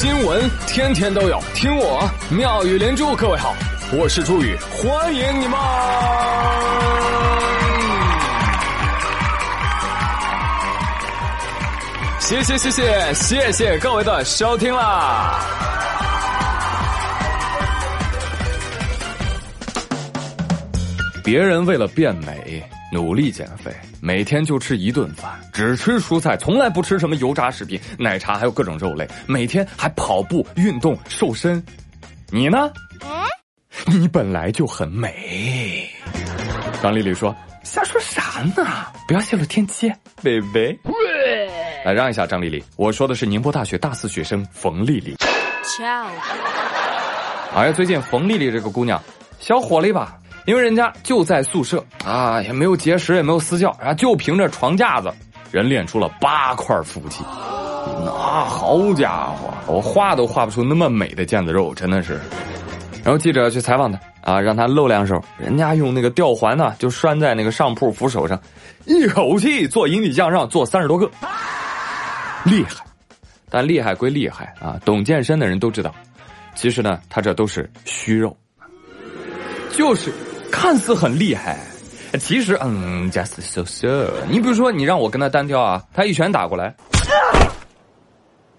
新闻天天都有，听我妙语连珠。各位好，我是朱宇，欢迎你们！谢谢谢谢谢谢各位的收听啦！别人为了变美。努力减肥，每天就吃一顿饭，只吃蔬菜，从来不吃什么油炸食品、奶茶，还有各种肉类。每天还跑步运动瘦身，你呢？你本来就很美。张丽丽说：“瞎说啥呢？不要泄露天机，贝贝。”来让一下，张丽丽，我说的是宁波大学大四学生冯丽丽。瞧，哎呀，最近冯丽丽这个姑娘小火了吧？因为人家就在宿舍啊，也没有节食，也没有私教，然后就凭着床架子，人练出了八块腹肌。那好家伙，我画都画不出那么美的腱子肉，真的是。然后记者去采访他啊，让他露两手，人家用那个吊环呢，就拴在那个上铺扶手上，一口气做引体向上，做三十多个，厉害。但厉害归厉害啊，懂健身的人都知道，其实呢，他这都是虚肉，就是。看似很厉害，其实嗯，just so so。你比如说，你让我跟他单挑啊，他一拳打过来，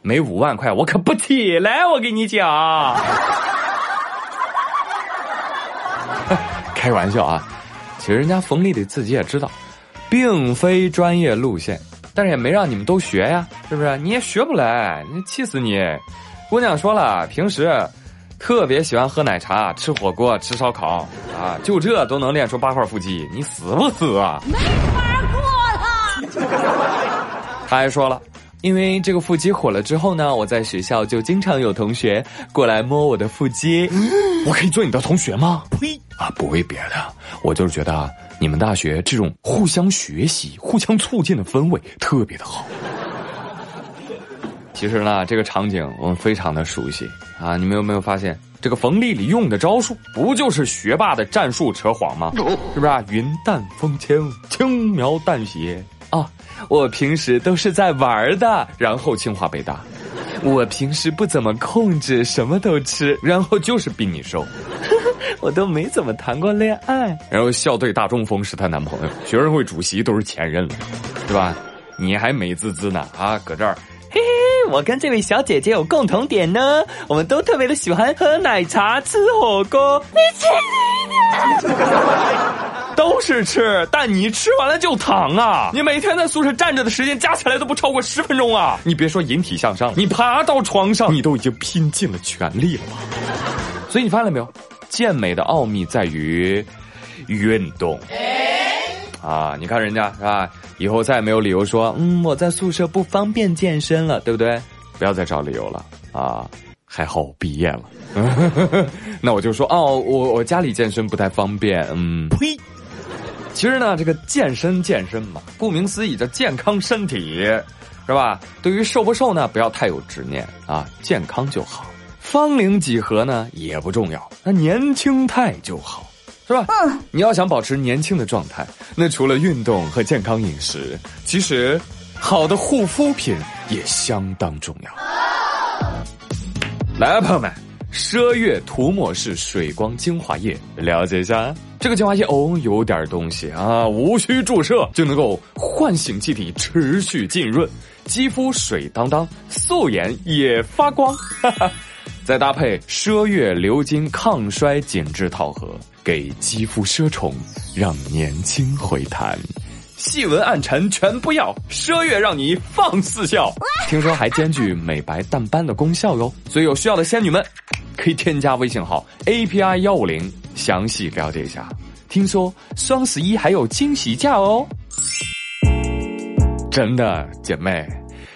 没五万块我可不起来。我跟你讲，开玩笑啊。其实人家冯丽丽自己也知道，并非专业路线，但是也没让你们都学呀，是不是？你也学不来，气死你！姑娘说了，平时。特别喜欢喝奶茶、吃火锅、吃烧烤啊！就这都能练出八块腹肌，你死不死啊？没法过了。他还说了，因为这个腹肌火了之后呢，我在学校就经常有同学过来摸我的腹肌。我可以做你的同学吗？呸！啊，不为别的，我就是觉得你们大学这种互相学习、互相促进的氛围特别的好。其实呢，这个场景我们非常的熟悉啊！你们有没有发现，这个冯丽丽用的招数，不就是学霸的战术扯谎吗？是不是啊？云淡风轻，轻描淡写啊！我平时都是在玩的，然后清华北大。我平时不怎么控制，什么都吃，然后就是比你瘦。我都没怎么谈过恋爱，然后校队大中锋是她男朋友，学生会主席都是前任了，对吧？你还美滋滋呢啊，搁这儿。我跟这位小姐姐有共同点呢，我们都特别的喜欢喝奶茶、吃火锅。你吃一点，都是吃，但你吃完了就躺啊！你每天在宿舍站着的时间加起来都不超过十分钟啊！你别说引体向上，你爬到床上，你都已经拼尽了全力了？所以你发现了没有？健美的奥秘在于运动。啊，你看人家是吧？以后再也没有理由说，嗯，我在宿舍不方便健身了，对不对？不要再找理由了啊！还好我毕业了，那我就说哦，我我家里健身不太方便，嗯，呸！其实呢，这个健身健身嘛，顾名思义叫健康身体，是吧？对于瘦不瘦呢，不要太有执念啊，健康就好。芳龄几何呢也不重要，那年轻态就好。是吧？嗯，你要想保持年轻的状态，那除了运动和健康饮食，其实好的护肤品也相当重要。来啊，朋友们，奢悦涂抹式水光精华液，了解一下。这个精华液哦，有点东西啊，无需注射就能够唤醒气体，持续浸润，肌肤水当当，素颜也发光。哈哈。再搭配奢悦鎏金抗衰紧致套盒，给肌肤奢宠，让年轻回弹，细纹暗沉全不要，奢悦让你放肆笑。听说还兼具美白淡斑的功效哟，所以有需要的仙女们可以添加微信号 A P I 幺五零，详细了解一下。听说双十一还有惊喜价哦，真的姐妹，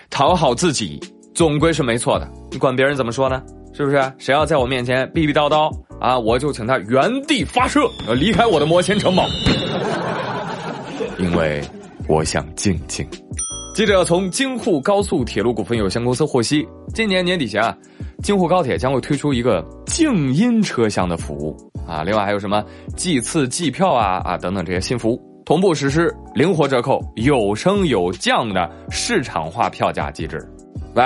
讨好自己总归是没错的，你管别人怎么说呢？是不是？谁要在我面前逼逼叨叨啊，我就请他原地发射，离开我的摩天城堡，因为我想静静。记者从京沪高速铁路股份有限公司获悉，今年年底前啊，京沪高铁将会推出一个静音车厢的服务啊，另外还有什么计次计票啊啊等等这些新服务，同步实施灵活折扣、有升有降的市场化票价机制。喂，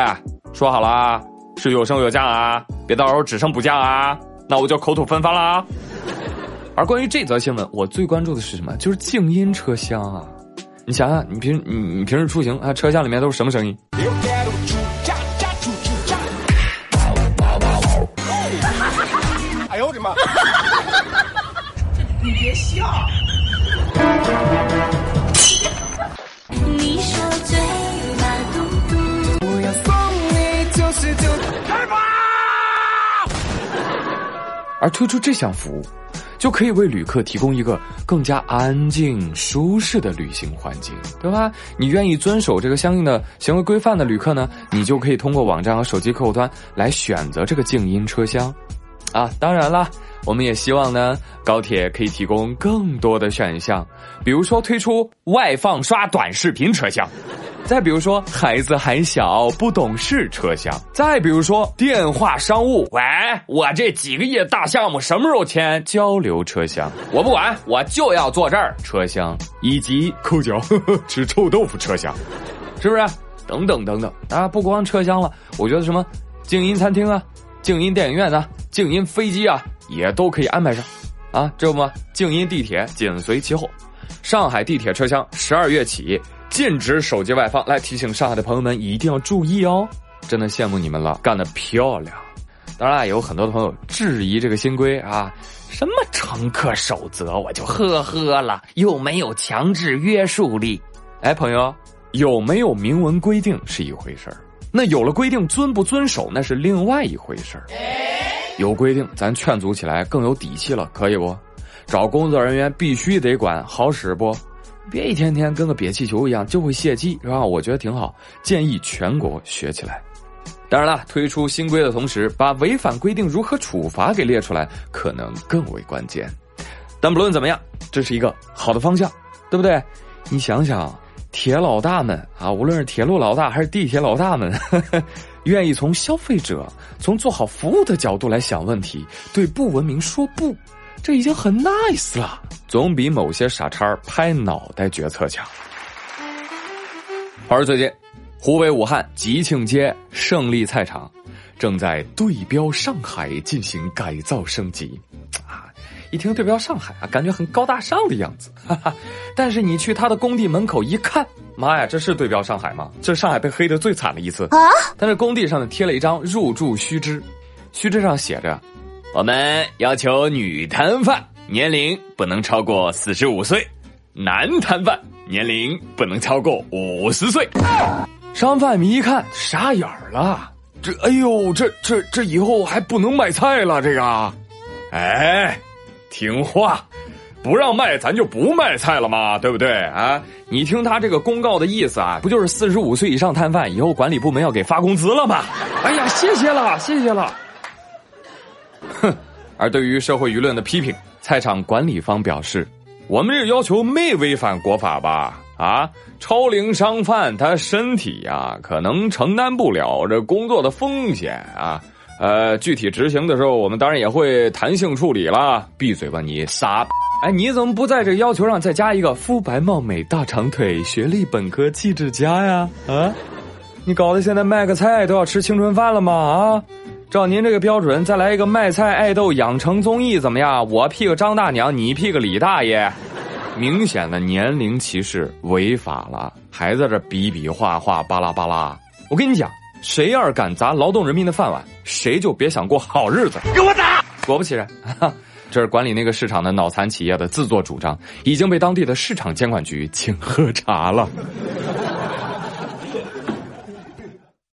说好了啊。是有升有降啊，别到时候只升不降啊，那我就口吐芬芳啦。而关于这则新闻，我最关注的是什么？就是静音车厢啊！你想想，你平你你平时出行啊，车厢里面都是什么声音？哎呦我的妈！你别笑。而推出这项服务，就可以为旅客提供一个更加安静、舒适的旅行环境，对吧？你愿意遵守这个相应的行为规范的旅客呢，你就可以通过网站和手机客户端来选择这个静音车厢。啊，当然了，我们也希望呢，高铁可以提供更多的选项，比如说推出外放刷短视频车厢。再比如说，孩子还小不懂事车厢；再比如说，电话商务，喂，我这几个亿大项目什么时候签？交流车厢，我不管，我就要坐这儿车厢，以及抠脚呵呵吃臭豆腐车厢，是不是？等等等等啊！不光车厢了，我觉得什么静音餐厅啊、静音电影院啊、静音飞机啊，也都可以安排上，啊，知道吗？静音地铁紧随其后，上海地铁车厢十二月起。禁止手机外放，来提醒上海的朋友们一定要注意哦！真的羡慕你们了，干得漂亮！当然，也有很多的朋友质疑这个新规啊，什么乘客守则，我就呵呵了，又没有强制约束力。哎，朋友，有没有明文规定是一回事儿，那有了规定遵不遵守那是另外一回事儿。有规定，咱劝阻起来更有底气了，可以不？找工作人员必须得管，好使不？别一天天跟个瘪气球一样就会泄气，是吧？我觉得挺好，建议全国学起来。当然了，推出新规的同时，把违反规定如何处罚给列出来，可能更为关键。但不论怎么样，这是一个好的方向，对不对？你想想，铁老大们啊，无论是铁路老大还是地铁老大们，愿意从消费者、从做好服务的角度来想问题，对不文明说不。这已经很 nice 了，总比某些傻叉拍脑袋决策强。而最近，湖北武汉吉庆街胜利菜场正在对标上海进行改造升级，啊，一听对标上海啊，感觉很高大上的样子。哈哈，但是你去他的工地门口一看，妈呀，这是对标上海吗？这是上海被黑的最惨的一次啊！但是工地上呢贴了一张入住须知，须知上写着。我们要求女摊贩年龄不能超过四十五岁，男摊贩年龄不能超过五十岁。商贩们一看傻眼了，这哎呦，这这这以后还不能卖菜了？这个，哎，听话，不让卖咱就不卖菜了嘛，对不对啊？你听他这个公告的意思啊，不就是四十五岁以上摊贩以后管理部门要给发工资了吗？哎呀，谢谢了，谢谢了。哼，而对于社会舆论的批评，菜场管理方表示：“我们这要求没违反国法吧？啊，超龄商贩他身体呀，可能承担不了这工作的风险啊。呃，具体执行的时候，我们当然也会弹性处理了。闭嘴吧，你傻！哎，你怎么不在这要求上再加一个肤白貌美、大长腿、学历本科、气质佳呀？啊，你搞得现在卖个菜都要吃青春饭了吗？啊？”照您这个标准，再来一个卖菜爱豆养成综艺怎么样？我 P 个张大娘，你 P 个李大爷，明显的年龄歧视违法了，还在这比比划划巴拉巴拉。我跟你讲，谁要是敢砸劳动人民的饭碗，谁就别想过好日子。给我打！果不其然，这是管理那个市场的脑残企业的自作主张，已经被当地的市场监管局请喝茶了。